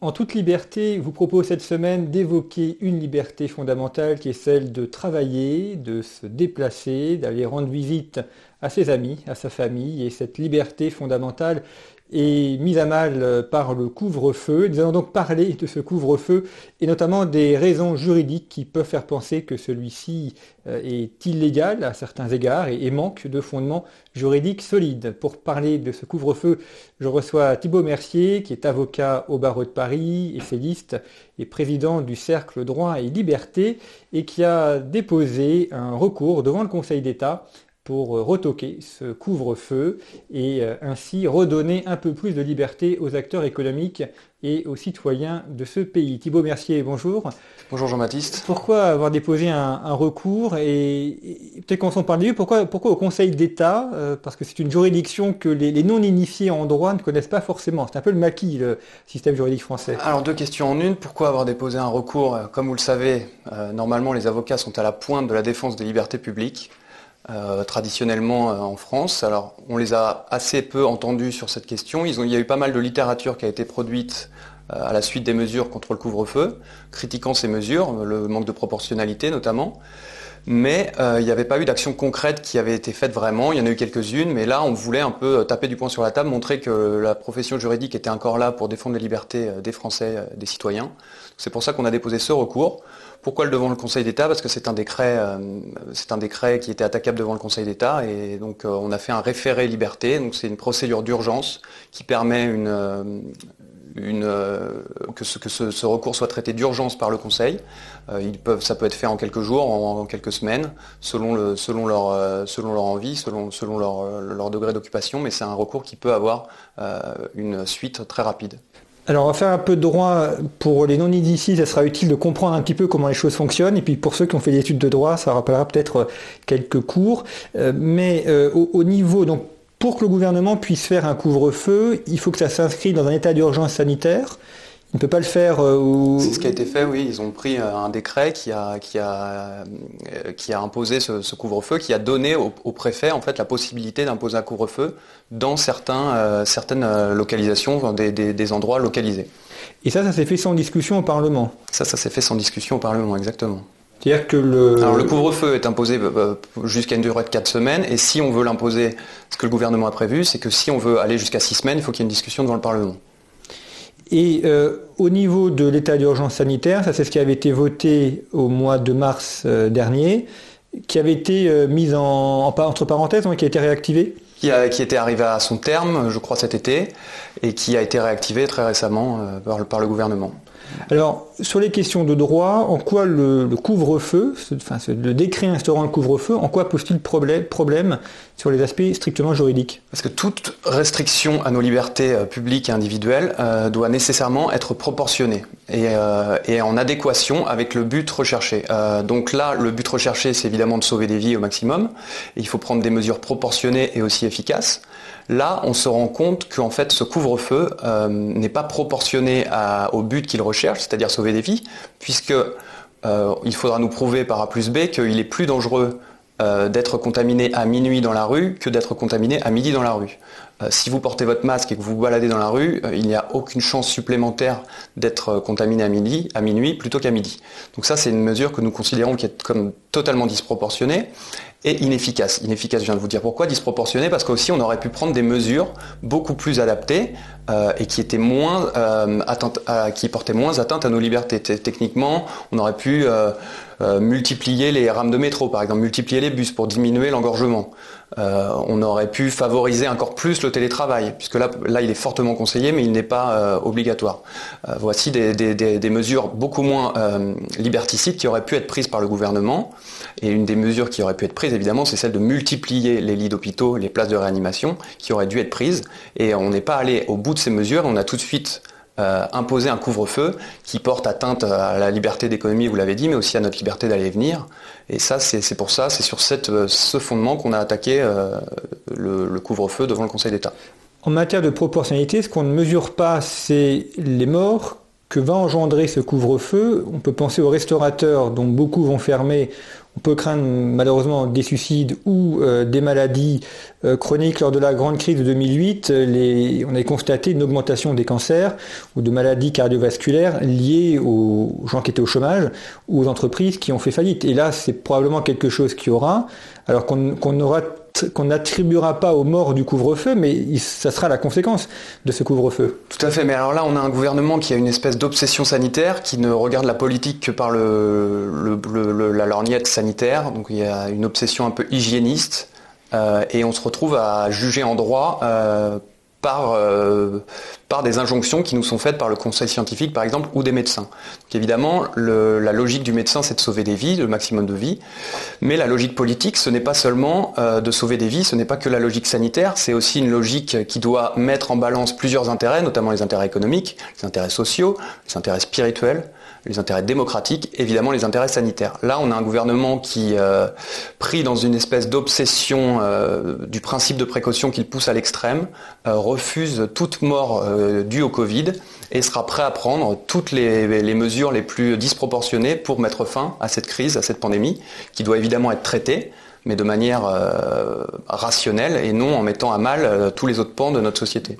En toute liberté, vous propose cette semaine d'évoquer une liberté fondamentale qui est celle de travailler, de se déplacer, d'aller rendre visite à ses amis, à sa famille. Et cette liberté fondamentale est mise à mal euh, par le couvre-feu. Nous allons donc parler de ce couvre-feu et notamment des raisons juridiques qui peuvent faire penser que celui-ci euh, est illégal à certains égards et, manque de fondements juridiques solides. Pour parler de ce couvre-feu, je reçois Thibault Mercier, qui est avocat au barreau de Paris, essayiste et président du Cercle Droit et Liberté, et qui a déposé un recours devant le Conseil d'État pour euh, retoquer ce couvre-feu et euh, ainsi redonner un peu plus de liberté aux acteurs économiques et aux citoyens de ce pays. Thibault Mercier, bonjour. Bonjour Jean-Baptiste. Pourquoi avoir déposé un, recours et, peut-être qu'on s'en parle mieux, pourquoi, pourquoi au Conseil d'État euh, Parce que c'est une juridiction que les, non-initiés en droit ne connaissent pas forcément. C'est un peu le maquis, le système juridique français. Alors deux questions en une. Pourquoi avoir déposé un recours? Comme vous le savez, normalement les avocats sont à la pointe de la défense des libertés publiques. Euh, traditionnellement euh, en France. Alors, on les a assez peu entendus sur cette question. il y a eu pas mal de littérature qui a été produite euh, à la suite des mesures contre le couvre-feu, critiquant ces mesures, le manque de proportionnalité notamment. Mais il n'y avait pas eu d'action concrète qui avait été faite vraiment. Il y en a eu quelques-unes, mais là, on voulait un peu taper du poing sur la table, montrer que la profession juridique était encore là pour défendre les libertés des Français, des citoyens. C'est pour ça qu'on a déposé ce recours. Pourquoi le devant le Conseil d'État? Parce que c'est un décret, euh, c'est un décret qui était attaquable devant le Conseil d'État et donc euh, on a fait un référé liberté. Donc c'est une procédure d'urgence qui permet euh, que, ce, recours soit traité d'urgence par le Conseil. ça peut être fait en quelques jours, en, quelques semaines, selon, le, selon, leur, envie, selon, leur degré d'occupation, mais c'est un recours qui peut avoir une suite très rapide. Alors on va faire un peu de droit pour les non-initiés, ça sera utile de comprendre un petit peu comment les choses fonctionnent. Et puis pour ceux qui ont fait des études de droit, ça rappellera peut-être euh, quelques cours. Euh, mais euh, au, niveau, donc pour que le gouvernement puisse faire un couvre-feu, il faut que ça s'inscrive dans un état d'urgence sanitaire. Il ne peut pas le faire. Euh, C'est ce qui a été fait, oui. Ils ont pris euh, un décret qui a, qui a, euh, qui a imposé ce, couvre-feu, qui a donné au, préfet en fait la possibilité d'imposer un couvre-feu dans certains, certaines localisations, des, des, endroits localisés. Et ça, ça s'est fait sans discussion au Parlement Ça, ça s'est fait sans discussion au Parlement, exactement. C'est-à-dire que le... Alors le couvre-feu est imposé jusqu'à une durée de 4 semaines, et si on veut l'imposer, ce que le gouvernement a prévu, c'est que si on veut aller jusqu'à 6 semaines, il faut qu'il y ait une discussion devant le Parlement. Et euh, au niveau de l'état d'urgence sanitaire, ça c'est ce qui avait été voté au mois de mars euh, dernier, qui avait été euh, mis en, entre parenthèses, hein, qui a été réactivé qui, a, qui, était arrivé à son terme, je crois cet été, et qui a été réactivé très récemment par le gouvernement. Alors, sur les questions de droit, en quoi le, couvre-feu, enfin, le décret instaurant le couvre-feu, en quoi pose-t-il problème, sur les aspects strictement juridiques? Parce que toute restriction à nos libertés euh, publiques et individuelles euh, doit nécessairement être proportionnée et, euh, et, en adéquation avec le but recherché. donc là, le but recherché, c'est évidemment de sauver des vies au maximum. Il faut prendre des mesures proportionnées et aussi efficaces. Là, on se rend compte qu'en fait, ce couvre-feu euh, n'est pas proportionné au but qu'il recherche, c'est-à-dire sauver des vies, puisque euh, il faudra nous prouver par A plus B qu'il est plus dangereux euh, d'être contaminé à minuit dans la rue que d'être contaminé à midi dans la rue. si vous portez votre masque et que vous vous baladez dans la rue, il n'y a aucune chance supplémentaire d'être contaminé à midi, à minuit plutôt qu'à midi. Donc ça, c'est une mesure que nous considérons comme totalement disproportionnée et inefficace. Inefficace, je viens de vous dire pourquoi. Disproportionné parce qu'aussi on aurait pu prendre des mesures beaucoup plus adaptées euh, et qui étaient moins euh, qui portaient moins atteinte à nos libertés. Techniquement, on aurait pu euh, multiplier les rames de métro, par exemple, multiplier les bus pour diminuer l'engorgement. on aurait pu favoriser encore plus le télétravail, puisque là, il est fortement conseillé, mais il n'est pas obligatoire. voici des, mesures beaucoup moins liberticides qui auraient pu être prises par le gouvernement. Et une des mesures qui aurait pu être prise, évidemment, c'est celle de multiplier les lits d'hôpitaux, les places de réanimation qui auraient dû être prises. Et on n'est pas allé au bout de ces mesures. On a tout de suite euh, imposé un couvre-feu qui porte atteinte à la liberté d'économie, vous l'avez dit, mais aussi à notre liberté d'aller et venir. Et ça, c'est pour ça, c'est sur euh, ce fondement qu'on a attaqué euh, le couvre-feu devant le Conseil d'État. En matière de proportionnalité, ce qu'on ne mesure pas, c'est les morts que va engendrer ce couvre-feu. On peut penser aux restaurateurs dont beaucoup vont fermer. On peut craindre malheureusement des suicides ou euh, des maladies euh, chroniques. Lors de la grande crise de 2008, les, on a constaté une augmentation des cancers ou de maladies cardiovasculaires liées aux gens qui étaient au chômage ou aux entreprises qui ont fait faillite. Et là, c'est probablement quelque chose qui aura, alors qu'on aura qu'on n'attribuera pas aux morts du couvre-feu, mais ça sera la conséquence de ce couvre-feu. Tout à fait, mais alors là, on a un gouvernement qui a une espèce d'obsession sanitaire, qui ne regarde la politique que par la lorgnette sanitaire, donc il y a une obsession un peu hygiéniste, euh, et on se retrouve à juger en droit euh, par, euh, par des injonctions qui nous sont faites par le conseil scientifique, par exemple, ou des médecins. Évidemment, la logique du médecin, c'est de sauver des vies, le maximum de vies. Mais la logique politique, ce n'est pas seulement euh, de sauver des vies, ce n'est pas que la logique sanitaire, c'est aussi une logique qui doit mettre en balance plusieurs intérêts, notamment les intérêts économiques, les intérêts sociaux, les intérêts spirituels, les intérêts démocratiques, évidemment les intérêts sanitaires. Là, on a un gouvernement qui, euh, pris dans une espèce d'obsession euh, du principe de précaution qu'il pousse à l'extrême, euh, refuse toute mort due au Covid et sera prêt à prendre toutes les, les, mesures les plus disproportionnées pour mettre fin à cette crise, à cette pandémie, qui doit évidemment être traitée mais de manière rationnelle et non en mettant à mal tous les autres pans de notre société.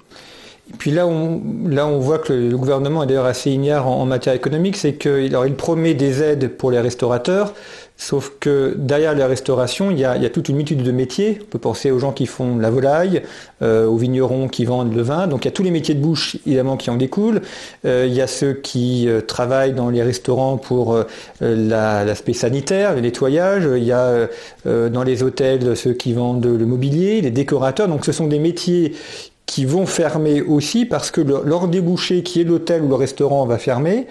Et puis là, on, on voit que le, gouvernement est d'ailleurs assez ignare en, matière économique, c'est qu'il il promet des aides pour les restaurateurs, sauf que derrière la restauration, il y, a, toute une multitude de métiers. On peut penser aux gens qui font la volaille, euh, aux vignerons qui vendent le vin. Donc il y a tous les métiers de bouche, évidemment, qui en découlent. Euh, il y a ceux qui euh, travaillent dans les restaurants pour l'aspect sanitaire, le nettoyage. Il y a dans les hôtels ceux qui vendent le mobilier, les décorateurs. Donc ce sont des métiers qui vont fermer aussi parce que leur débouché, qui est l'hôtel ou le restaurant, va fermer.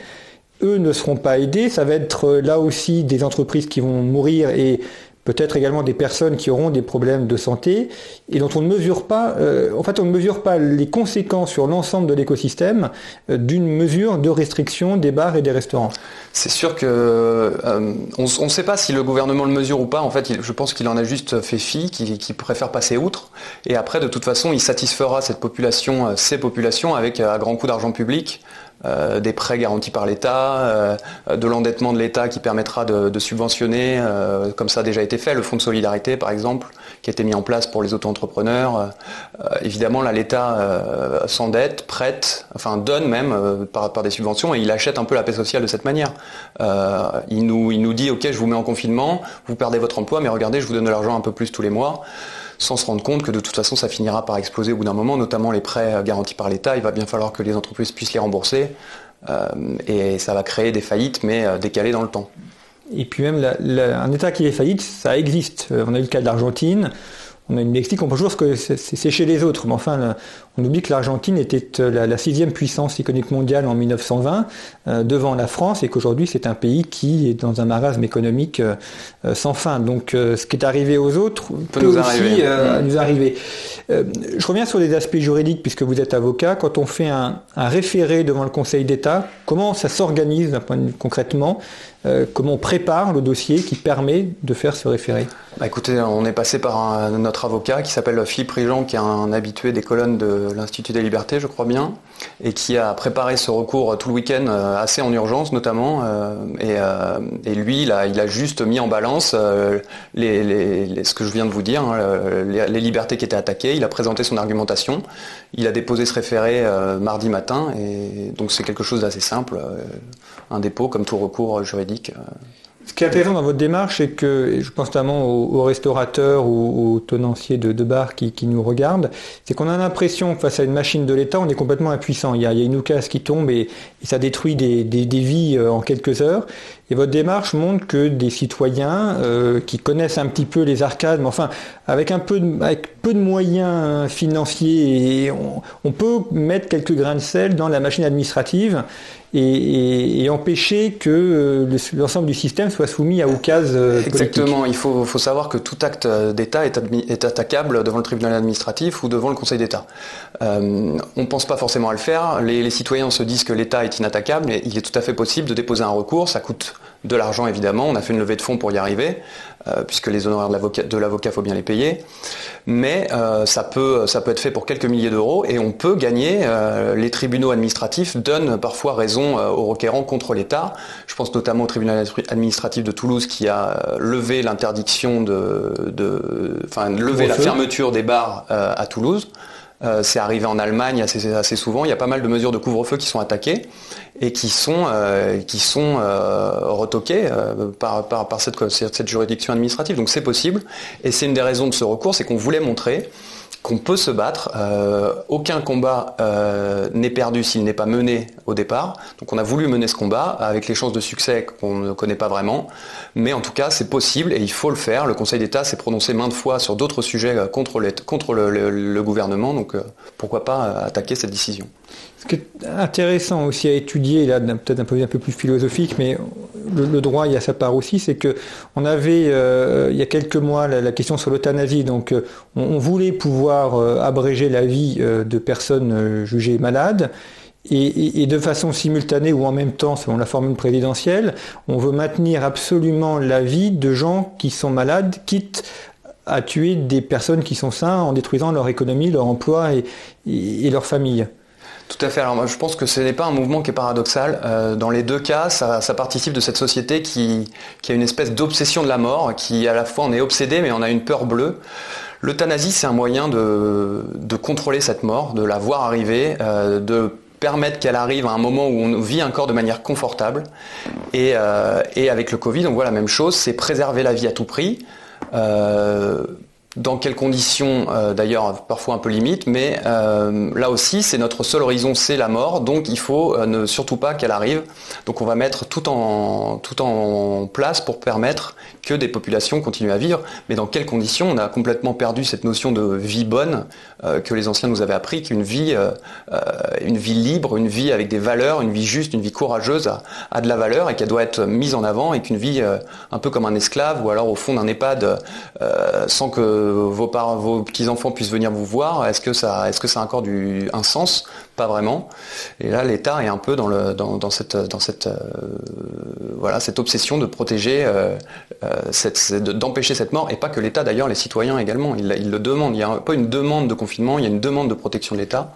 Eux ne seront pas aidés. Ça va être euh, là aussi des entreprises qui vont mourir et peut-être également des personnes qui auront des problèmes de santé et dont on ne mesure pas, euh, en fait, on ne mesure pas les conséquences sur l'ensemble de l'écosystème euh, d'une mesure de restriction des bars et des restaurants. C'est sûr que euh, on ne sait pas si le gouvernement le mesure ou pas. En fait, je pense qu'il en a juste fait fi, qu'il préfère passer outre. Et après, de toute façon, il satisfera cette population, ces populations, avec un grand coup d'argent public. Euh, des prêts garantis par l'État, euh, de l'endettement de l'État qui permettra de, subventionner, euh, comme ça a déjà été fait, le fonds de solidarité par exemple, qui a été mis en place pour les auto-entrepreneurs. évidemment, là, l'État s'endette, prête, enfin donne même par, par, des subventions et il achète un peu la paix sociale de cette manière. il, nous, il nous dit, ok, je vous mets en confinement, vous perdez votre emploi, mais regardez, je vous donne de l'argent un peu plus tous les mois sans se rendre compte que de toute façon ça finira par exploser au bout d'un moment, notamment les prêts garantis par l'État. Il va bien falloir que les entreprises puissent les rembourser euh, et ça va créer des faillites mais euh, décalées dans le temps. Et puis même un État qui est faillite, ça existe. Euh, on a eu le cas de l'Argentine on a une Mexique, on pense toujours que c'est chez les autres, mais enfin, on oublie que l'Argentine était euh, la, sixième puissance économique mondiale en 1920 euh, devant la France et qu'aujourd'hui c'est un pays qui est dans un marasme économique euh, sans fin. Donc, ce qui est arrivé aux autres peut, nous aussi arriver. nous arriver. je reviens sur les aspects juridiques puisque vous êtes avocat. Quand on fait un, un référé devant le Conseil d'État, comment ça s'organise concrètement euh, comment on prépare le dossier qui permet de faire ce référé? Bah Écoutez, on est passé par notre avocat qui s'appelle Philippe Rigeant, qui est un habitué des colonnes de l'Institut des libertés, je crois bien, et qui a préparé ce recours tout le week-end euh, assez en urgence notamment. Euh, et, lui, il a, juste mis en balance ce que je viens de vous dire, hein, les, libertés qui étaient attaquées. Il a présenté son argumentation. Il a déposé ce référé mardi matin, et donc c'est quelque chose d'assez simple un dépôt comme tout recours juridique. Ce qui est intéressant dans votre démarche, c'est que, je pense notamment aux, restaurateurs ou aux tenanciers de, de bars qui, nous regardent, c'est qu'on a l'impression que face à une machine de l'État, on est complètement impuissant. Il y a, une oucasse qui tombe et, ça détruit des, vies euh, en quelques heures. Et votre démarche montre que des citoyens euh, qui connaissent un petit peu les arcades, mais enfin avec un peu de, avec peu de moyens financiers, on, peut mettre quelques grains de sel dans la machine administrative et, empêcher que euh, l'ensemble du système soit soumis à occasion euh, Exactement. Il faut, savoir que tout acte d'État est, attaquable devant le tribunal administratif ou devant le Conseil d'État. on ne pense pas forcément à le faire. Les citoyens se disent que l'État est inattaquable, mais il est tout à fait possible de déposer un recours. Ça coûte de l'argent évidemment. On a fait une levée de fonds pour y arriver, euh, puisque les honoraires de l'avocat, faut bien les payer. Mais euh, ça, peut, ça peut être fait pour quelques milliers d'euros et on peut gagner. Euh, les tribunaux administratifs donnent parfois raison aux requérants contre l'État. Je pense notamment au tribunal administratif de Toulouse qui a levé l'interdiction de, enfin levé la fermeture des bars à Toulouse. C'est arrivé en Allemagne assez, souvent. Il y a pas mal de mesures de couvre-feu qui sont attaquées et qui sont, euh, sont euh, retoqués euh, par, par, par cette, cette juridiction administrative. Donc c'est possible, et c'est une des raisons de ce recours, c'est qu'on voulait montrer qu'on peut se battre. Euh, aucun combat euh, n'est perdu s'il n'est pas mené au départ. Donc on a voulu mener ce combat avec les chances de succès qu'on ne connaît pas vraiment. Mais en tout cas, c'est possible et il faut le faire. Le Conseil d'État s'est prononcé maintes fois sur d'autres sujets contre, contre le, gouvernement. Donc pourquoi pas attaquer cette décision ce qui est intéressant aussi à étudier, là peut-être un peu, un peu plus philosophique, mais le, droit il y a sa part aussi, c'est que on avait euh, il y a quelques mois la, question sur l'euthanasie, donc euh, on, voulait pouvoir euh, abréger la vie de personnes jugées malades. Et, de façon simultanée ou en même temps, selon la formule présidentielle, on veut maintenir absolument la vie de gens qui sont malades, quitte à tuer des personnes qui sont sains en détruisant leur économie, leur emploi et leur famille. Tout à fait. Alors moi, je pense que ce n'est pas un mouvement qui est paradoxal. Euh, dans les deux cas, ça, participe de cette société qui, a une espèce d'obsession de la mort, qui à la fois on est obsédé, mais on a une peur bleue. L'euthanasie, c'est un moyen de, contrôler cette mort, de la voir arriver, euh, de permettre qu'elle arrive à un moment où on vit encore de manière confortable. Euh, et avec le Covid, on voit la même chose, c'est préserver la vie à tout prix dans quelles conditions, euh, d'ailleurs parfois un peu limite, mais euh, là aussi c'est notre seul horizon, c'est la mort, donc il faut euh, ne surtout pas qu'elle arrive. Donc on va mettre tout en, tout en place pour permettre que des populations continuent à vivre, mais dans quelles conditions On a complètement perdu cette notion de vie bonne que les anciens nous avaient appris, qu'une vie, une vie libre, une vie avec des valeurs, une vie juste, une vie courageuse a, de la valeur et qu'elle doit être mise en avant et qu'une vie un peu comme un esclave ou alors au fond d'un EHPAD sans que vos, vos petits-enfants puissent venir vous voir, est-ce que ça, est-ce que ça a encore un sens Pas vraiment. Et là, l'État est un peu dans, le, dans, cette, dans cette, euh, voilà, cette obsession de protéger, euh, euh, d'empêcher cette mort, et pas que l'État d'ailleurs, les citoyens également, ils, le demandent. Il n'y a pas une demande de confinement, il y a une demande de protection de l'État.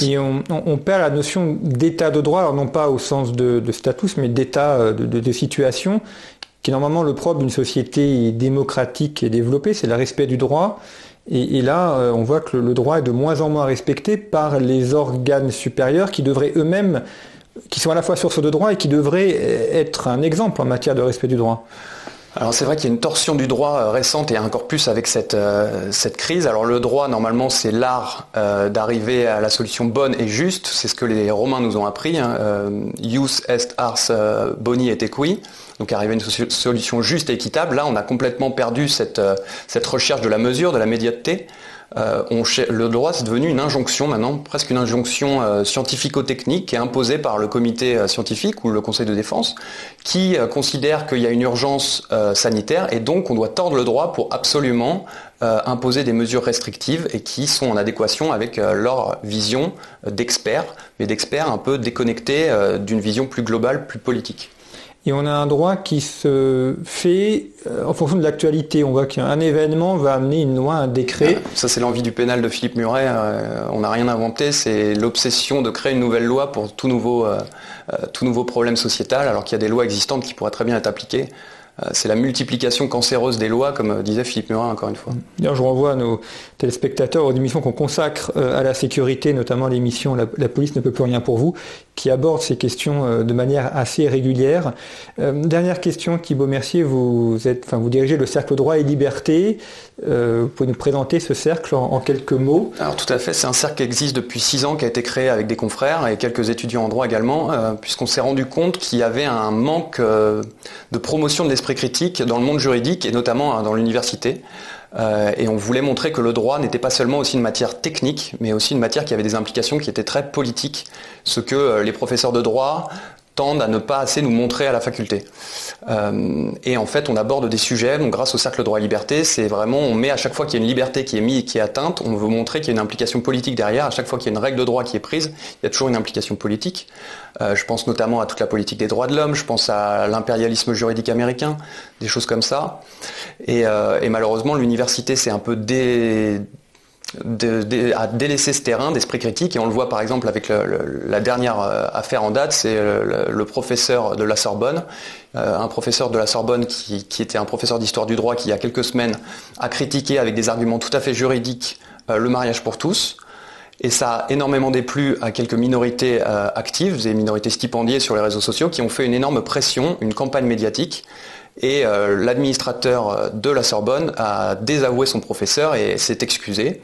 Et on, perd la notion d'état de droit, alors non pas au sens de, de status, mais d'état de, de, situation qui est normalement le propre d'une société démocratique et développée, c'est le respect du droit. Et, là, euh, on voit que le, droit est de moins en moins respecté par les organes supérieurs qui devraient eux-mêmes, qui sont à la fois source de droit et qui devraient être un exemple en matière de respect du droit. Alors c'est vrai qu'il y a une torsion du droit euh, récente et encore plus avec cette, euh, cette crise. Alors le droit, normalement, c'est l'art d'arriver à la solution bonne et juste. C'est ce que les Romains nous ont appris. Hein. Est ars boni et equi donc arriver à une solution juste et équitable. Là, on a complètement perdu cette, euh, cette recherche de la mesure, de la médiateté. Euh, le droit, c'est devenu une injonction maintenant, presque une injonction euh, scientifico-technique qui est imposée par le comité scientifique ou le conseil de défense, qui considère qu'il y a une urgence sanitaire et donc on doit tordre le droit pour absolument imposer des mesures restrictives et qui sont en adéquation avec leur vision d'experts, mais d'experts un peu déconnectés d'une vision plus globale, plus politique. Et on a un droit qui se fait euh, en fonction de l'actualité. On voit qu'un événement va amener une loi, un décret. Ça, c'est l'envie du pénal de Philippe Muret. Euh, on n'a rien inventé. C'est l'obsession de créer une nouvelle loi pour tout nouveau, euh, tout nouveau problème sociétal, alors qu'il y a des lois existantes qui pourraient très bien être appliquées. C'est la multiplication cancéreuse des lois, comme disait Philippe Murin encore une fois. D'ailleurs, je renvoie à nos téléspectateurs aux émissions qu'on consacre à la sécurité, notamment l'émission la, la, police ne peut plus rien pour vous, qui aborde ces questions de manière assez régulière. dernière question, Thibault Mercier, vous êtes, enfin, vous dirigez le cercle droit et liberté. Euh, vous pouvez nous présenter ce cercle en, quelques mots? Alors tout à fait, c'est un cercle qui existe depuis six ans, qui a été créé avec des confrères et quelques étudiants en droit également, euh, puisqu'on s'est rendu compte qu'il y avait un manque euh, de promotion de l'esprit critique dans le monde juridique et notamment hein, dans l'université. et on voulait montrer que le droit n'était pas seulement aussi une matière technique, mais aussi une matière qui avait des implications qui étaient très politiques, ce que les professeurs de droit tendent à ne pas assez nous montrer à la faculté. Euh, et en fait, on aborde des sujets, donc grâce au cercle droit liberté, c'est vraiment, on met à chaque fois qu'il y a une liberté qui est mise et qui est atteinte, on veut montrer qu'il y a une implication politique derrière. À chaque fois qu'il y a une règle de droit qui est prise, il y a toujours une implication politique. Euh, je pense notamment à toute la politique des droits de l'homme, je pense à l'impérialisme juridique américain, des choses comme ça. Et, euh, et malheureusement, l'université s'est un peu dé à délaisser ce terrain d'esprit critique et on le voit par exemple avec la dernière euh, affaire en date, c'est le, professeur de la Sorbonne, euh, un professeur de la Sorbonne qui, était un professeur d'histoire du droit qui il y a quelques semaines a critiqué avec des arguments tout à fait juridiques euh, le mariage pour tous. Et ça a énormément déplu à quelques minorités actives, des minorités stipendiées sur les réseaux sociaux, qui ont fait une énorme pression, une campagne médiatique, et euh, l'administrateur de la Sorbonne a désavoué son professeur et s'est excusé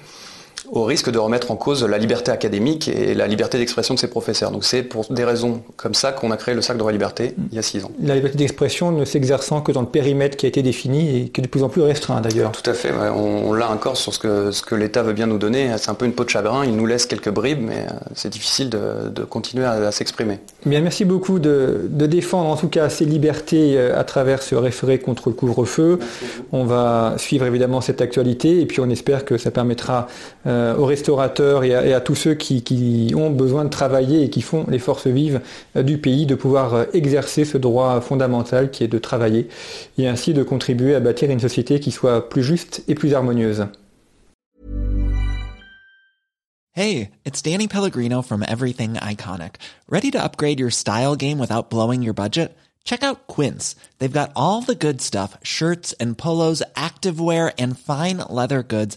au risque de remettre en cause la liberté académique et la liberté d'expression de ses professeurs. Donc c'est pour des raisons comme ça qu'on a créé le Sac de la liberté il y a six ans. La liberté d'expression ne s'exerçant que dans le périmètre qui a été défini et qui est de plus en plus restreint d'ailleurs. Tout à fait, on, l'a encore sur ce que, ce que l'État veut bien nous donner. C'est un peu une peau de chagrin, il nous laisse quelques bribes, mais euh, c'est difficile de, continuer à, s'exprimer. Bien, merci beaucoup de, défendre en tout cas ces libertés euh, à travers ce référé contre le couvre-feu. On va suivre évidemment cette actualité et puis on espère que ça permettra euh, euh, aux restaurateurs et à, tous ceux qui, ont besoin de travailler et qui font les forces vives euh, du pays de pouvoir euh, exercer ce droit fondamental qui est de travailler et ainsi de contribuer à bâtir une société qui soit plus juste et plus harmonieuse. Hey, it's Danny Pellegrino from Everything Iconic. Ready to upgrade your style game without blowing your budget? Check out Quince. They've got all the good stuff, shirts and polos, activewear and fine leather goods